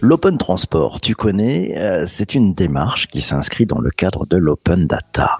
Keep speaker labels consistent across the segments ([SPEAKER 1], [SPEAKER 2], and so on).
[SPEAKER 1] L'open transport, tu connais, euh, c'est une démarche qui s'inscrit dans le cadre de l'open data.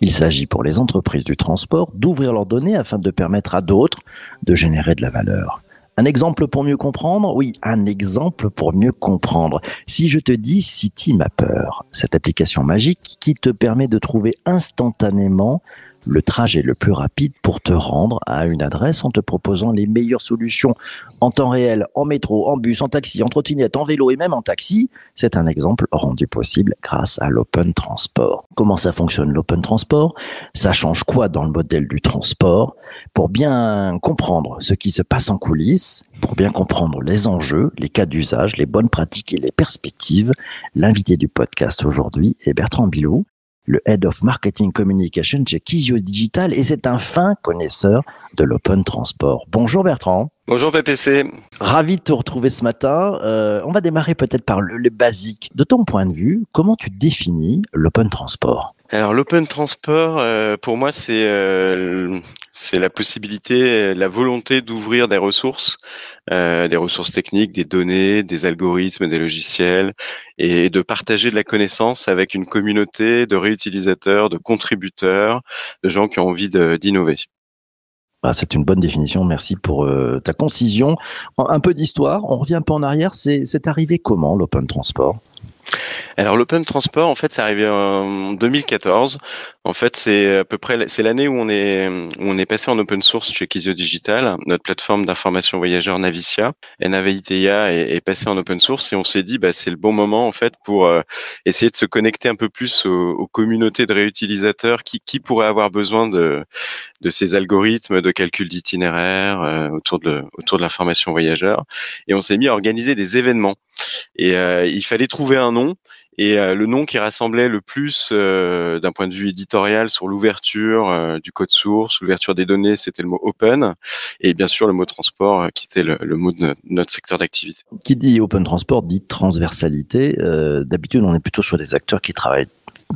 [SPEAKER 1] Il s'agit pour les entreprises du transport d'ouvrir leurs données afin de permettre à d'autres de générer de la valeur. Un exemple pour mieux comprendre? Oui, un exemple pour mieux comprendre. Si je te dis City Mapper, cette application magique qui te permet de trouver instantanément le trajet le plus rapide pour te rendre à une adresse en te proposant les meilleures solutions en temps réel, en métro, en bus, en taxi, en trottinette, en vélo et même en taxi. C'est un exemple rendu possible grâce à l'open transport. Comment ça fonctionne l'open transport? Ça change quoi dans le modèle du transport? Pour bien comprendre ce qui se passe en coulisses, pour bien comprendre les enjeux, les cas d'usage, les bonnes pratiques et les perspectives, l'invité du podcast aujourd'hui est Bertrand Bilou le Head of Marketing Communication chez Kizio Digital et c'est un fin connaisseur de l'open transport. Bonjour Bertrand.
[SPEAKER 2] Bonjour PPC.
[SPEAKER 1] Ravi de te retrouver ce matin. Euh, on va démarrer peut-être par le, le basique. De ton point de vue, comment tu définis l'open transport?
[SPEAKER 2] Alors l'open transport, euh, pour moi, c'est euh, c'est la possibilité, la volonté d'ouvrir des ressources, euh, des ressources techniques, des données, des algorithmes, des logiciels, et de partager de la connaissance avec une communauté de réutilisateurs, de contributeurs, de gens qui ont envie d'innover.
[SPEAKER 1] Ah, c'est une bonne définition. Merci pour ta concision. Un peu d'histoire. On revient un peu en arrière. C'est arrivé comment l'open transport?
[SPEAKER 2] Alors l'open transport, en fait, c'est arrivé en 2014. En fait, c'est à peu près c'est l'année où on est où on est passé en open source chez Kizio Digital, notre plateforme d'information voyageurs Navicia. NAVITIA est, est passé en open source et on s'est dit bah c'est le bon moment en fait pour euh, essayer de se connecter un peu plus aux, communautés de réutilisateurs qui qui pourraient avoir besoin de de ces algorithmes de calcul d'itinéraire euh, autour de autour de l'information voyageur. Et on s'est mis à organiser des événements. Et euh, il fallait trouver un nom et euh, le nom qui rassemblait le plus euh, d'un point de vue éditorial sur l'ouverture euh, du code source, l'ouverture des données, c'était le mot open, et bien sûr le mot transport qui était le, mot de notre secteur d'activité.
[SPEAKER 1] Qui dit open transport dit transversalité. D'habitude, on est plutôt sur des acteurs qui travaillent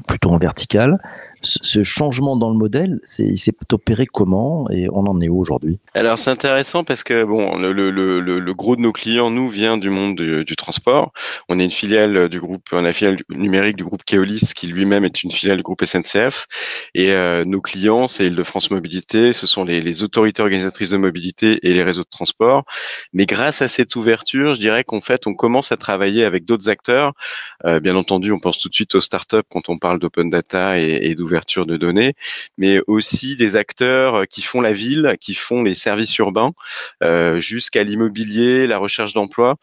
[SPEAKER 1] plutôt en vertical ce changement dans le modèle, il s'est opéré comment et on en est où aujourd'hui?
[SPEAKER 2] Alors c'est intéressant parce que bon, le, gros de nos clients nous vient du monde du, transport. On est une filiale du groupe, on a filiale numérique du groupe Keolis qui lui-même est une filiale du groupe SNCF. Et euh, nos clients, c'est Île-de-France Mobilité, ce sont les, les, autorités organisatrices de mobilité et les réseaux de transport. Mais grâce à cette ouverture, je dirais qu'en fait, on commence à travailler avec d'autres acteurs. Euh, bien entendu, on pense tout de suite aux startups quand on parle d'open data et, et d'ouverture de données, mais aussi des acteurs euh, qui font la ville, qui font les services urbains, euh, jusqu'à l'immobilier, la recherche d'emploi.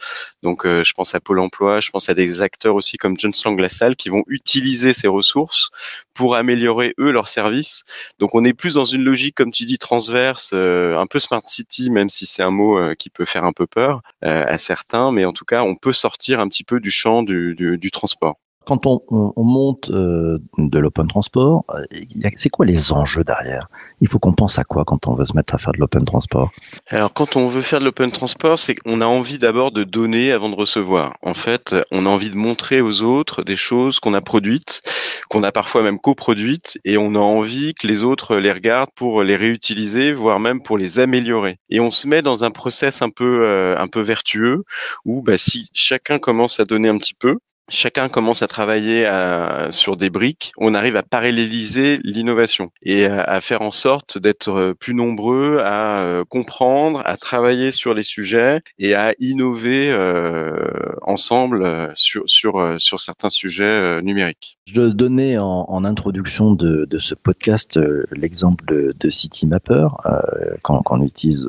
[SPEAKER 2] Donc, euh, je pense à Pôle Emploi, je pense à des acteurs aussi comme John Lang qui vont utiliser ces ressources pour améliorer eux leurs services. Donc, on est plus dans une logique, comme tu dis, transverse, un peu smart city, même si c'est un mot qui peut faire un peu peur à certains, mais en tout cas, on peut sortir un petit peu du champ du transport.
[SPEAKER 1] Quand on, monte euh, de l'open transport, euh, c'est quoi les enjeux derrière? Il faut qu'on pense à quoi quand on veut se mettre à faire de l'open transport?
[SPEAKER 2] Alors quand on veut faire de l'open transport, c'est qu'on a envie d'abord de donner avant de recevoir. En fait, on a envie de montrer aux autres des choses qu'on a produites, qu'on a parfois même coproduites, et on a envie que les autres les regardent pour les réutiliser, voire même pour les améliorer. Et on se met dans un process un peu euh, un peu vertueux où bah, si chacun commence à donner un petit peu, chacun commence à travailler euh, sur des briques, on arrive à paralléliser l'innovation et à, faire en sorte d'être euh, plus nombreux à euh, comprendre, à travailler sur les sujets et à innover ensemble sur, sur, sur certains sujets numériques.
[SPEAKER 1] Je donnais en, en introduction de, de, ce podcast l'exemple de, de CityMapper qu'on utilise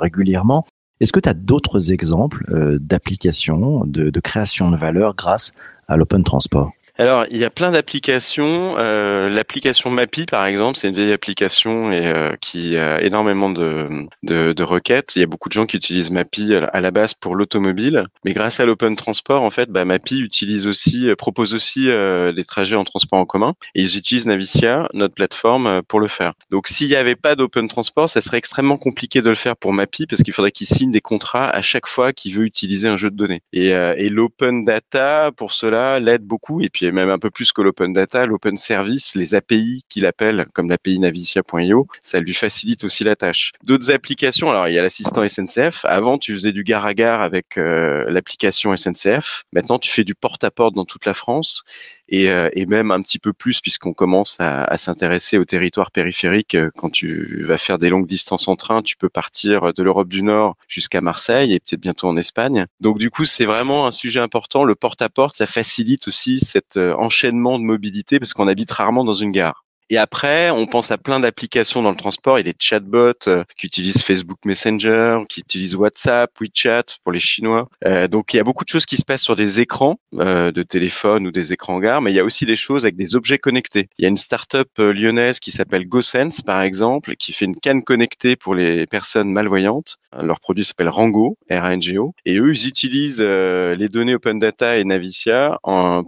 [SPEAKER 1] régulièrement. Est-ce que tu as d'autres exemples euh, d'applications, de, de, création de valeur grâce à l'open transport?
[SPEAKER 2] Alors, il y a plein d'applications. Euh, l'application Mappy, par exemple, c'est une vieille application et euh, qui a énormément de, de, de, requêtes. Il y a beaucoup de gens qui utilisent Mappy à la base pour l'automobile, mais grâce à l'open transport, en fait, bah, Mappy utilise aussi, euh, propose aussi euh, des trajets en transport en commun et ils utilisent Navicia, notre plateforme, euh, pour le faire. Donc, s'il n'y avait pas d'open transport, ça serait extrêmement compliqué de le faire pour Mappy parce qu'il faudrait qu'il signe des contrats à chaque fois qu'il veut utiliser un jeu de données. Et, et l'open data, pour cela, l'aide beaucoup. Et puis puis même un peu plus que l'open data, l'open service, les API qu'il appelle, comme l'API navicia.io, ça lui facilite aussi la tâche. D'autres applications, alors il y a l'assistant SNCF. Avant, tu faisais du gare à gare avec euh, l'application SNCF. Maintenant, tu fais du porte-à-porte dans toute la France et, euh, et même un petit peu plus puisqu'on commence à, à s'intéresser au territoire périphérique. Quand tu vas faire des longues distances en train, tu peux partir de l'Europe du Nord jusqu'à Marseille et peut-être bientôt en Espagne. Donc du coup, c'est vraiment un sujet important. Le porte-à-porte, ça facilite aussi cet euh, enchaînement de mobilité parce qu'on habite rarement dans une gare. Et après, on pense à plein d'applications dans le transport. Il y a des chatbots euh, qui utilisent Facebook Messenger, qui utilisent WhatsApp, WeChat pour les Chinois. Euh, donc, il y a beaucoup de choses qui se passent sur des écrans euh, de téléphone ou des écrans gare, mais il y a aussi des choses avec des objets connectés. Il y a une start-up lyonnaise qui s'appelle GoSense, par exemple, qui fait une canne connectée pour les personnes malvoyantes. Leur produit s'appelle Rango, R-A-N-G-O. Et eux, ils utilisent les données Open Data et Navicia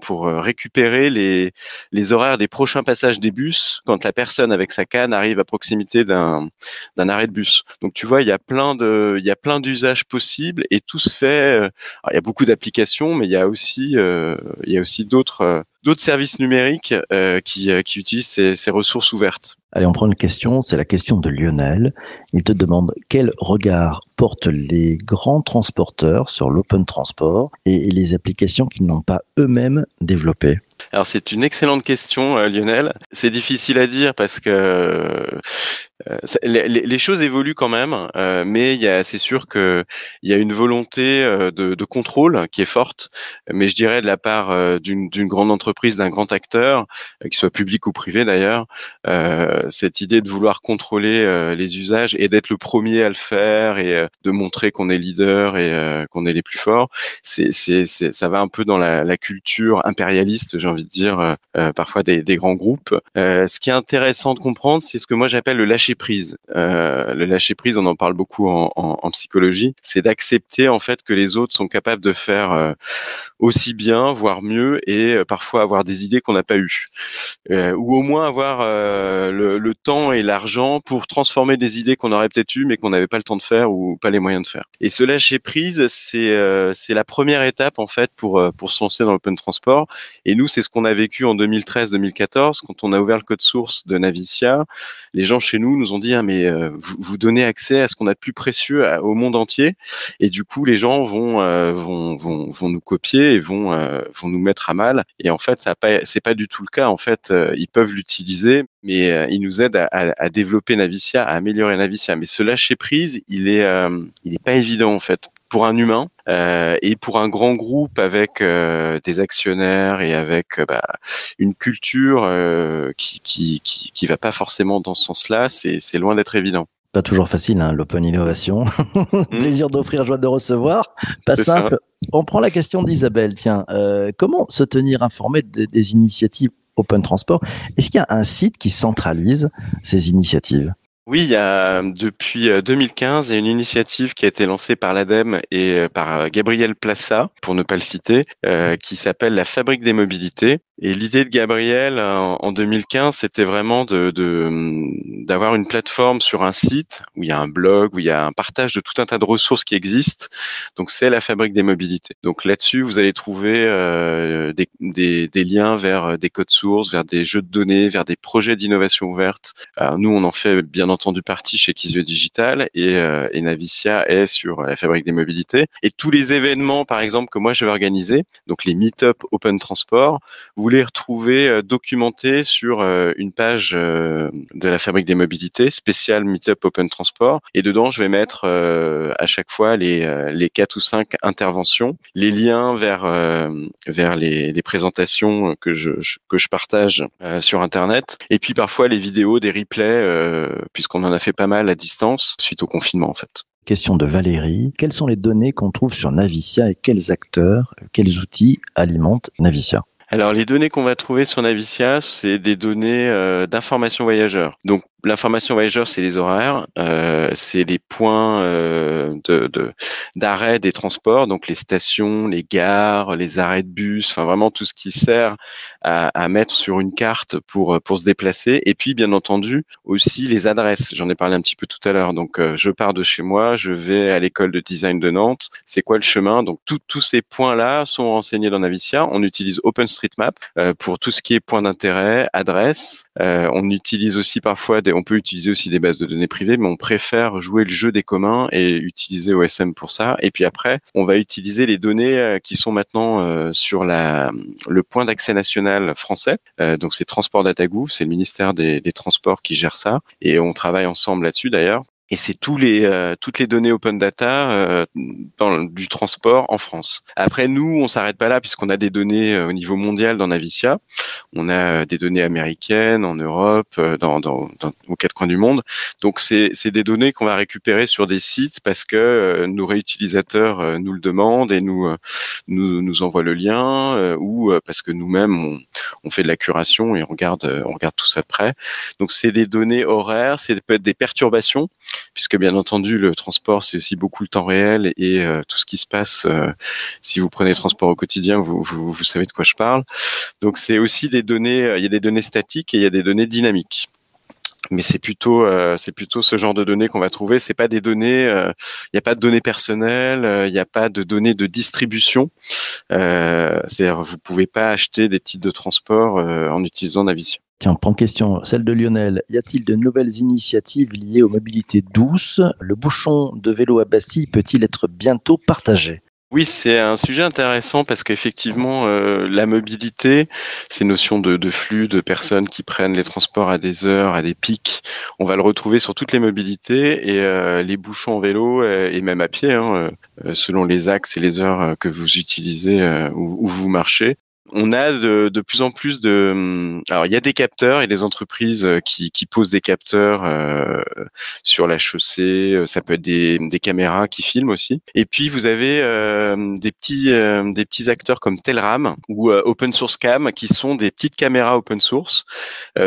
[SPEAKER 2] pour récupérer les horaires des prochains passages des bus quand la personne avec sa canne arrive à proximité d'un arrêt de bus. Donc tu vois, il y a plein de il y a plein d'usages possibles et tout se fait. Euh, il y a beaucoup d'applications, mais il y a aussi euh, il y a aussi d'autres euh, d'autres services numériques qui qui utilisent ces, ces ressources ouvertes.
[SPEAKER 1] Allez, on prend une question, c'est la question de Lionel. Il te demande quel regard portent les grands transporteurs sur l'open transport et les applications qu'ils n'ont pas eux-mêmes développées?
[SPEAKER 2] Alors c'est une excellente question, euh, Lionel. C'est difficile à dire parce que euh, les, choses évoluent quand même, euh, mais c'est sûr qu'il y a une volonté de, contrôle qui est forte, mais je dirais de la part d'une grande entreprise, d'un grand acteur, qu'il soit public ou privé d'ailleurs, cette idée de vouloir contrôler les usages et d'être le premier à le faire et de montrer qu'on est leader et qu'on est les plus forts, ça va un peu dans la, la culture impérialiste, j'ai envie de dire, euh, euh, parfois des, des, grands groupes. Euh, ce qui est intéressant de comprendre, c'est ce que moi j'appelle le lâcher prise. le lâcher prise, on en parle beaucoup en, psychologie, c'est d'accepter en fait que les autres sont capables de faire aussi bien, voire mieux, et parfois avoir des idées qu'on n'a pas eues, ou au moins avoir le, le, temps et l'argent pour transformer des idées qu'on aurait peut-être eues mais qu'on n'avait pas le temps de faire ou pas les moyens de faire. Et ce lâcher prise, c'est c'est la première étape en fait pour pour se lancer dans l'open transport. Et nous, c'est ce qu'on a vécu en 2013-2014 quand on a ouvert le code source de Navicia. Les gens chez nous nous ont dit ah mais euh, vous, donnez accès à ce qu'on a de plus précieux au monde entier et du coup les gens vont euh, vont, vont, vont nous copier et vont euh, vont nous mettre à mal. Et en fait ça pas c'est pas du tout le cas. En fait ils peuvent l'utiliser mais ils nous aident à, à, développer Navicia, à améliorer Navicia. Mais ce lâcher prise il est il est pas évident en fait pour un humain euh, et pour un grand groupe avec euh, des actionnaires et avec euh, bah, une culture qui, qui, qui, qui va pas forcément dans ce sens-là, c'est, loin d'être évident.
[SPEAKER 1] Pas toujours facile, hein, l'open innovation. Hmm. Plaisir d'offrir, joie de recevoir. Pas simple. On prend la question d'Isabelle. Tiens, comment se tenir informé des initiatives Open Transport? Est-ce qu'il y a un site qui centralise ces initiatives?
[SPEAKER 2] Oui, il y a depuis 2015, il y a une initiative qui a été lancée par l'ADEME et par Gabriel Plassa, pour ne pas le citer, qui s'appelle la Fabrique des mobilités. Et l'idée de Gabriel en 2015, c'était vraiment de d'avoir une plateforme sur un site où il y a un blog, où il y a un partage de tout un tas de ressources qui existent. Donc c'est la fabrique des mobilités. Donc là-dessus, vous allez trouver euh, des, des, des, liens vers euh, des codes sources, vers des jeux de données, vers des projets d'innovation ouverte. Alors nous, on en fait bien entendu partie chez Kizio Digital et, euh, Navicia est sur la fabrique des mobilités. Et tous les événements, par exemple, que moi je vais organiser, donc les meet-up Open Transport, vous les retrouvez euh, documentés sur euh, une page euh, de la Fabrique des Mobilités, spéciale Meetup Open Transport. Et dedans, je vais mettre à chaque fois les, les quatre ou cinq interventions, les liens vers, vers les, présentations que je, que je partage sur Internet. Et puis parfois les vidéos, des replays, puisqu'on en a fait pas mal à distance suite au confinement en fait.
[SPEAKER 1] Question de Valérie. Quelles sont les données qu'on trouve sur Navicia et quels acteurs, quels outils alimentent Navicia?
[SPEAKER 2] Alors les données qu'on va trouver sur Navicia, c'est des données euh, d'information voyageurs. Donc l'information voyageur, c'est les horaires, euh, c'est les points euh, de d'arrêt des transports, donc les stations, les gares, les arrêts de bus, enfin vraiment tout ce qui sert à, à, mettre sur une carte pour pour se déplacer. Et puis bien entendu aussi les adresses. J'en ai parlé un petit peu tout à l'heure. Donc euh, je pars de chez moi, je vais à l'école de design de Nantes. C'est quoi le chemin? Donc tous ces points-là sont renseignés dans Navicia. On utilise OpenStreetMap euh, pour tout ce qui est point d'intérêt, adresse. Euh, on utilise aussi parfois on peut utiliser aussi des bases de données privées, mais on préfère jouer le jeu des communs et utiliser OSM pour ça. Et puis après, on va utiliser les données euh, qui sont maintenant euh, sur le point d'accès national français. Euh, donc c'est Transport Data Gouv, c'est le ministère des Transports qui gère ça. Et on travaille ensemble là-dessus d'ailleurs et c'est tous les euh, toutes les données open data euh, dans du transport en France. Après nous, on s'arrête pas là puisqu'on a des données euh, au niveau mondial dans Navicia. On a des données américaines en Europe, dans, dans, dans aux quatre coins du monde. Donc c'est c'est des données qu'on va récupérer sur des sites parce que nos réutilisateurs nous le demandent et nous nous nous envoient le lien ou parce que nous-mêmes on, on fait de la curation et on regarde on regarde tout ça de près. Donc c'est des données horaires, c'est peut être des perturbations puisque bien entendu le transport c'est aussi beaucoup le temps réel et euh, tout ce qui se passe. Euh, si vous prenez le transport au quotidien, vous, vous, vous savez de quoi je parle. Donc c'est aussi des données, euh, il y a des données statiques et il y a des données dynamiques mais c'est plutôt c'est plutôt ce genre de données qu'on va trouver. C'est pas des données, il n'y a pas de données personnelles, il n'y a pas de données de distribution. Euh, C'est-à-dire vous pouvez pas acheter des titres de transport en utilisant Navision.
[SPEAKER 1] Tiens, prends question, celle de Lionel. Y a-t-il de nouvelles initiatives liées aux mobilités douces? Le bouchon de vélo à Bastille peut-il être bientôt partagé?
[SPEAKER 2] Oui, c'est un sujet intéressant parce qu'effectivement, euh, la mobilité, ces notions de, flux de personnes qui prennent les transports à des heures, à des pics, on va le retrouver sur toutes les mobilités et euh, les bouchons en vélo euh, et même à pied, hein, selon les axes et les heures que vous utilisez ou, vous marchez, on a de, de, plus en plus de. Hum, alors, il y a des capteurs et des entreprises euh, qui, qui posent des capteurs euh, sur la chaussée. Euh, ça peut être des, des, caméras qui filment aussi. Et puis, vous avez euh, des petits euh, des petits acteurs comme Telram ou Open Source Cam qui sont des petites caméras open source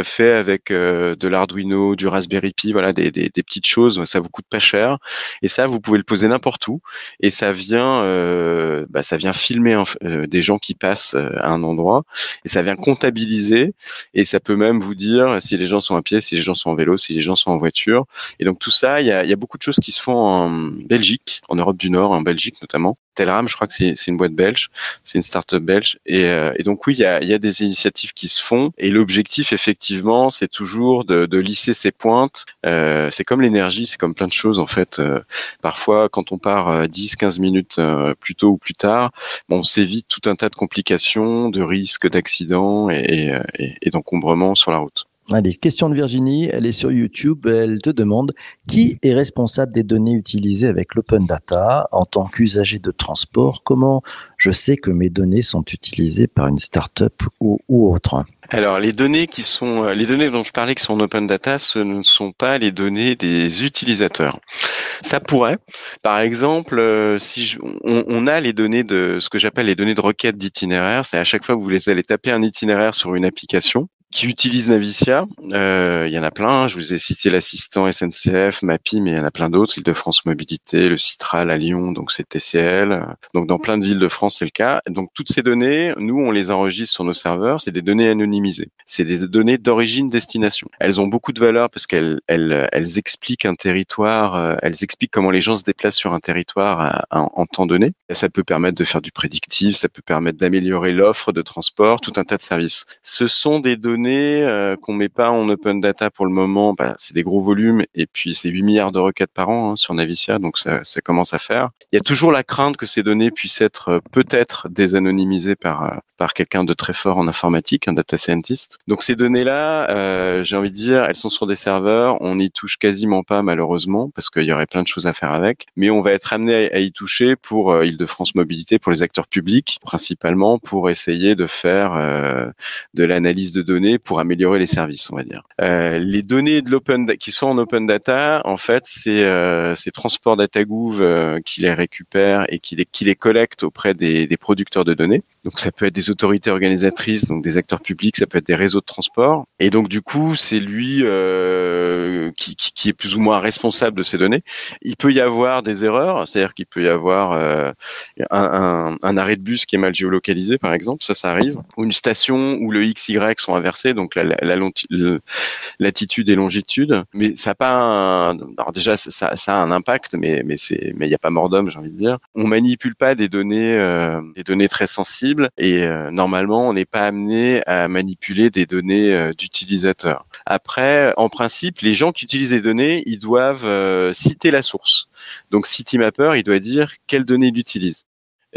[SPEAKER 2] fait avec de l'Arduino, du Raspberry Pi, voilà, des, des, des, petites choses. Ça vous coûte pas cher. Et ça, vous pouvez le poser n'importe où. Et ça vient bah, ça vient filmer des gens qui passent endroit et ça vient comptabiliser et ça peut même vous dire si les gens sont à pied, si les gens sont en vélo, si les gens sont en voiture. Et donc tout ça, il y a, y a beaucoup de choses qui se font en Belgique, en Europe du Nord, en Belgique notamment. Telram, je crois que c'est une boîte belge, c'est une start-up belge. Et, euh, et, donc oui, il y a, y a, des initiatives qui se font. Et l'objectif, effectivement, c'est toujours de, de, lisser ces pointes. Euh, c'est comme l'énergie, c'est comme plein de choses en fait. Euh, parfois, quand on part 10-15 minutes plus tôt ou plus tard, bon, on s'évite tout un tas de complications, de risques d'accidents et, et d'encombrement sur la route.
[SPEAKER 1] Allez, question de Virginie, elle est sur YouTube, elle te demande qui est responsable des données utilisées avec l'open data en tant qu'usager de transport? Comment je sais que mes données sont utilisées par une start-up ou, ou autre?
[SPEAKER 2] Alors les données qui sont les données dont je parlais qui sont en open data, ce ne sont pas les données des utilisateurs. Ça pourrait, par exemple, euh, si on, on, a les données de ce que j'appelle les données de requête d'itinéraire, c'est à chaque fois que vous allez taper un itinéraire sur une application, qui utilisent Navicia. Euh, il y en a plein. Je vous ai cité l'assistant SNCF, MAPI, mais il y en a plein d'autres. Île-de-France Mobilité, le Citral à Lyon, donc c'est TCL. Donc dans plein de villes de France, c'est le cas. Donc toutes ces données, nous, on les enregistre sur nos serveurs. C'est des données anonymisées. C'est des données d'origine-destination. Elles ont beaucoup de valeur parce qu'elles elles, elles expliquent un territoire. Euh, elles expliquent comment les gens se déplacent sur un territoire en, en temps donné. Ça peut permettre de faire du prédictif. Ça peut permettre d'améliorer l'offre de transport, tout un tas de services. Ce sont des données données euh, qu'on met pas en open data pour le moment, bah, c'est des gros volumes et puis c'est 8 milliards de requêtes par an hein, sur Navicia, donc ça, ça, commence à faire. Il y a toujours la crainte que ces données puissent être euh, peut-être désanonymisées par euh, par quelqu'un de très fort en informatique, un data scientist. Donc ces données-là, euh, j'ai envie de dire, elles sont sur des serveurs, on n'y touche quasiment pas malheureusement parce qu'il y aurait plein de choses à faire avec, mais on va être amené à y toucher pour euh, Île-de-France Mobilité, pour les acteurs publics principalement, pour essayer de faire euh, de l'analyse de données pour améliorer les services, on va dire. Euh, les données de l'open qui sont en open data, en fait, c'est euh, Transport DataGouv euh, qui les récupère et qui les, qui les collecte auprès des, des producteurs de données. Donc ça peut être des autorités organisatrices, donc des acteurs publics, ça peut être des réseaux de transport. Et donc du coup, c'est lui euh, qui, qui, est plus ou moins responsable de ces données. Il peut y avoir des erreurs, c'est-à-dire qu'il peut y avoir un, un, arrêt de bus qui est mal géolocalisé, par exemple, ça, ça arrive, ou une station où le x, y sont inversés, donc la, la, la latitude et longitude. Mais ça n'a pas un... Alors déjà, ça, ça, a un impact, mais mais c'est mais il n'y a pas mort d'homme, j'ai envie de dire. On manipule pas des données euh, des données très sensibles et euh, normalement on n'est pas amené à manipuler des données euh, d'utilisateurs. Après, en principe, les gens qui utilisent les données, ils doivent euh, citer la source. Donc CityMapper, il doit dire quelles données il utilise.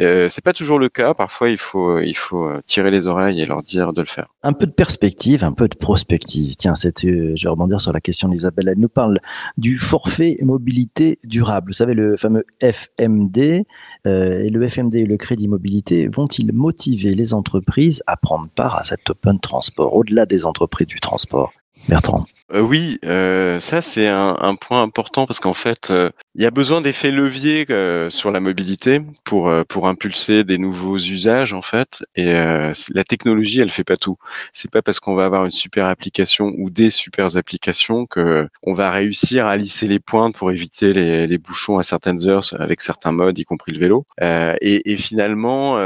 [SPEAKER 2] Euh, c'est pas toujours le cas. Parfois, il faut, il faut tirer les oreilles et leur dire de le faire.
[SPEAKER 1] Un peu de perspective, un peu de prospective. Tiens, c'est, je vais rebondir sur la question d'Isabelle. Elle nous parle du forfait mobilité durable. Vous savez, le fameux FMD. Euh, et le FMD et le crédit mobilité vont-ils motiver les entreprises à prendre part à cet open transport, au-delà des entreprises du transport? Bertrand
[SPEAKER 2] euh, Oui, euh, ça c'est un, point important parce qu'en fait, euh, il y a besoin d'effets leviers sur la mobilité pour pour impulser des nouveaux usages en fait. Et la technologie, elle fait pas tout. C'est pas parce qu'on va avoir une super application ou des super applications que on va réussir à lisser les pointes pour éviter les, les bouchons à certaines heures avec certains modes, y compris le vélo. Et, et, finalement,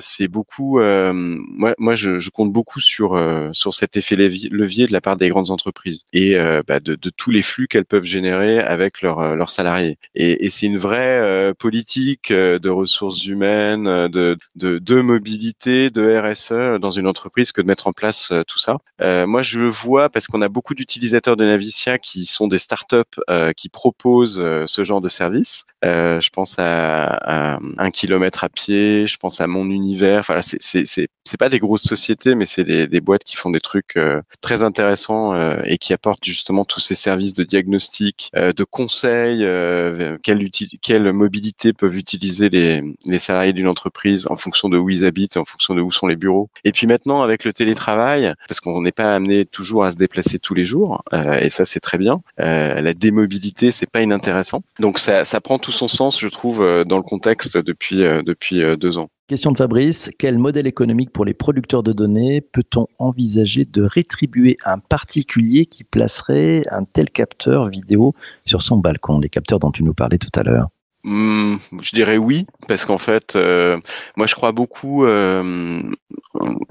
[SPEAKER 2] c'est beaucoup. moi, moi, je, je, compte beaucoup sur sur cet effet levier de la part des grandes entreprises et euh, bah, de, tous les flux qu'elles peuvent générer avec leurs euh, leurs salariés. Et, c'est une vraie euh, politique de ressources humaines, de, de, mobilité, de RSE dans une entreprise que de mettre en place tout ça. moi, je le vois parce qu'on a beaucoup d'utilisateurs de Navicia qui sont des startups qui proposent ce genre de service. je pense à, un kilomètre à pied, je pense à mon univers. Enfin, c'est c'est pas des grosses sociétés, mais c'est des, des boîtes qui font des trucs très intéressants euh, et qui apporte justement tous ces services de diagnostic, euh, de conseil, euh, quelle, mobilité peuvent utiliser les, salariés d'une entreprise en fonction de où ils habitent, en fonction de où sont les bureaux. Et puis maintenant avec le télétravail, parce qu'on n'est pas amené toujours à se déplacer tous les jours, et ça c'est très bien. la démobilité c'est pas inintéressant. Donc ça, ça prend tout son sens, je trouve, dans le contexte depuis depuis deux ans.
[SPEAKER 1] Question de Fabrice, quel modèle économique pour les producteurs de données peut-on envisager de rétribuer un particulier qui placerait un tel capteur vidéo sur son balcon, les capteurs dont tu nous parlais tout à l'heure
[SPEAKER 2] Hmm, je dirais oui, parce qu'en fait, euh, moi je crois beaucoup euh,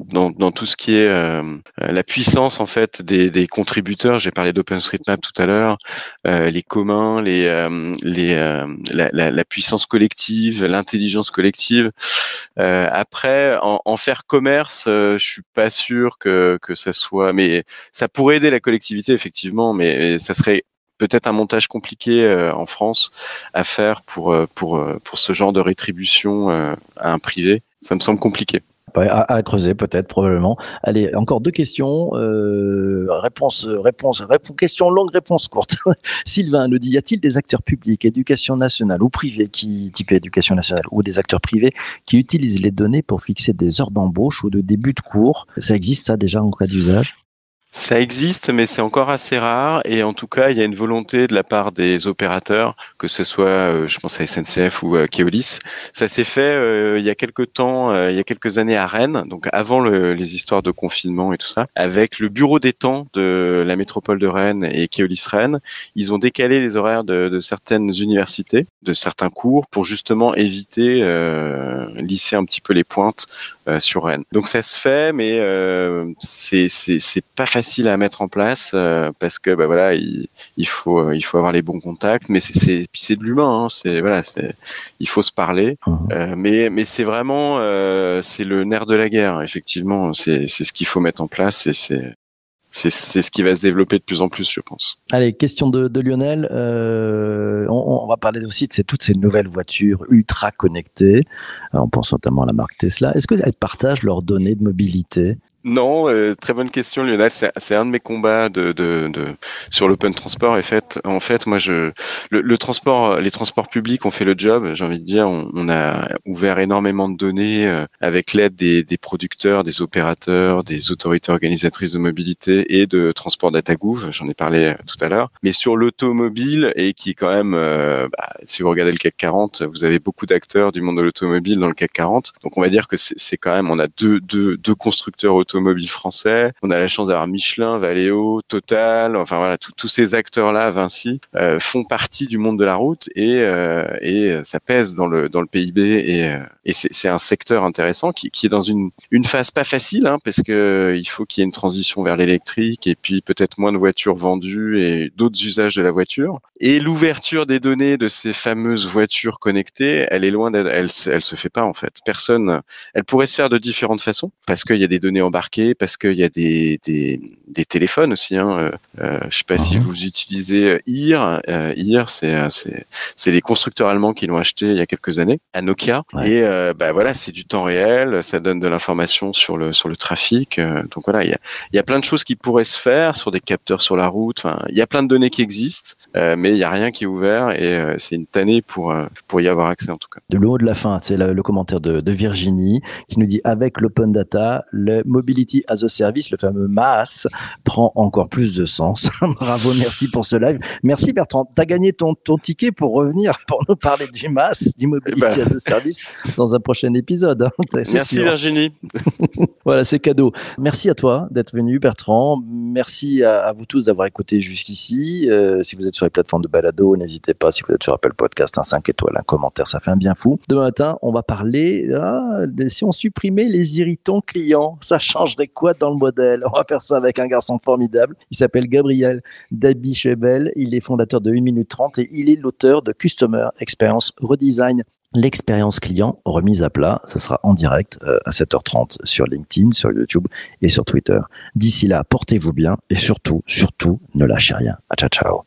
[SPEAKER 2] dans, dans, tout ce qui est euh, la puissance en fait des, des contributeurs. J'ai parlé d'OpenStreetMap tout à l'heure, euh, les communs, les, euh, les la, la, la, puissance collective, l'intelligence collective. après, en, en, faire commerce, je suis pas sûr que que ça soit, mais ça pourrait aider la collectivité effectivement, mais ça serait peut-être un montage compliqué euh, en France à faire pour euh, pour euh, pour ce genre de rétribution à un privé. Ça me semble compliqué.
[SPEAKER 1] À, creuser peut-être probablement. Allez, encore deux questions. Euh, réponse, réponse, réponse, question longue, réponse courte. Sylvain nous dit y a-t-il des acteurs publics, éducation nationale ou privés qui type éducation nationale ou des acteurs privés qui utilisent les données pour fixer des heures d'embauche ou de début de cours? Ça existe ça déjà en cas d'usage?
[SPEAKER 2] Ça existe, mais c'est encore assez rare. Et en tout cas, il y a une volonté de la part des opérateurs, que ce soit, euh, je pense à SNCF ou Keolis. Ça s'est fait euh, il y a quelques temps, euh, il y a quelques années à Rennes, donc avant le, les histoires de confinement et tout ça, avec le bureau des temps de la métropole de Rennes et Keolis Rennes. Ils ont décalé les horaires de, de certaines universités, de certains cours, pour justement éviter, lisser un petit peu les pointes sur Rennes. Donc ça se fait, mais c'est c'est pas facile à mettre en place euh, parce que bah voilà il, il, faut euh, il faut avoir les bons contacts mais c'est c'est de l'humain hein, c'est voilà c'est il faut se parler. Euh, mais mais c'est vraiment euh, c'est le nerf de la guerre effectivement. C'est c'est ce qu'il faut mettre en place et c'est c'est ce qui va se développer de plus en plus, je pense.
[SPEAKER 1] Allez, question de, Lionel. Euh, on, va parler aussi de toutes ces nouvelles voitures ultra connectées. on pense notamment à la marque Tesla. Est-ce qu'elles partagent leurs données de mobilité?
[SPEAKER 2] Non, euh, très bonne question, Lionel. C'est un de mes combats de, de, de sur l'open transport. En fait, en fait, moi, je le, le, transport, les transports publics ont fait le job. J'ai envie de dire, on, on, a ouvert énormément de données euh, avec l'aide des, des, producteurs, des opérateurs, des autorités organisatrices de mobilité et de transport DataGouv. J'en ai parlé euh, tout à l'heure. Mais sur l'automobile et qui est quand même, bah, si vous regardez le CAC 40, vous avez beaucoup d'acteurs du monde de l'automobile dans le CAC 40. Donc, on va dire que c'est quand même, on a deux, deux, deux constructeurs automobiles automobile français. On a la chance d'avoir Michelin, Valeo, Total, enfin voilà, tous ces acteurs-là, Vinci, euh, font partie du monde de la route et, euh, et ça pèse dans le dans le PIB et, euh, et c'est un secteur intéressant qui, qui est dans une une phase pas facile hein, parce que il faut qu'il y ait une transition vers l'électrique et puis peut-être moins de voitures vendues et d'autres usages de la voiture. Et l'ouverture des données de ces fameuses voitures connectées, elle est loin d'être, elle, elle se fait pas en fait. Personne, elle pourrait se faire de différentes façons parce qu'il y a des données embarquées parce qu'il y a des, des, des, téléphones aussi. Hein. Euh, euh je sais pas si mhm. vous utilisez IR. Euh, IR, euh, c'est c'est les constructeurs allemands qui l'ont acheté il y a quelques années à Nokia. Et euh, bah voilà, c'est du temps réel. Ça donne de l'information sur le sur le trafic. donc voilà, il y a il y a plein de choses qui pourraient se faire sur des capteurs sur la route. Enfin, il y a plein de données qui existent, mais il y a rien qui est ouvert et c'est une tannée pour pour y avoir accès en tout cas.
[SPEAKER 1] De le de la fin, c'est le, le, commentaire de, de Virginie qui nous dit avec l'open data, le Mobility as a Service, le fameux MAS, prend encore plus de sens. Bravo, merci pour ce live. Merci Bertrand. Tu as gagné ton, ton ticket pour revenir, pour nous parler du MAS, du Mobility eh ben. as a Service, dans un prochain épisode. Hein.
[SPEAKER 2] Merci Virginie.
[SPEAKER 1] voilà, c'est cadeau. Merci à toi d'être venu, Bertrand. Merci à, vous tous d'avoir écouté jusqu'ici. Euh, si vous êtes sur les plateformes de balado, n'hésitez pas. Si vous êtes sur Apple Podcast, un 5 étoiles, un commentaire, ça fait un bien fou. Demain matin, on va parler ah, si on supprimait les irritants clients. Ça change changerait quoi dans le modèle? On va faire ça avec un garçon formidable. Il s'appelle Gabriel Dabichebel. Il est fondateur de 1 minute 30 et il est l'auteur de Customer Experience Redesign. L'expérience client remise à plat, ce sera en direct euh, à 7h30 sur LinkedIn, sur YouTube et sur Twitter. D'ici là, portez-vous bien et surtout, surtout, ne lâchez rien. Ciao ciao.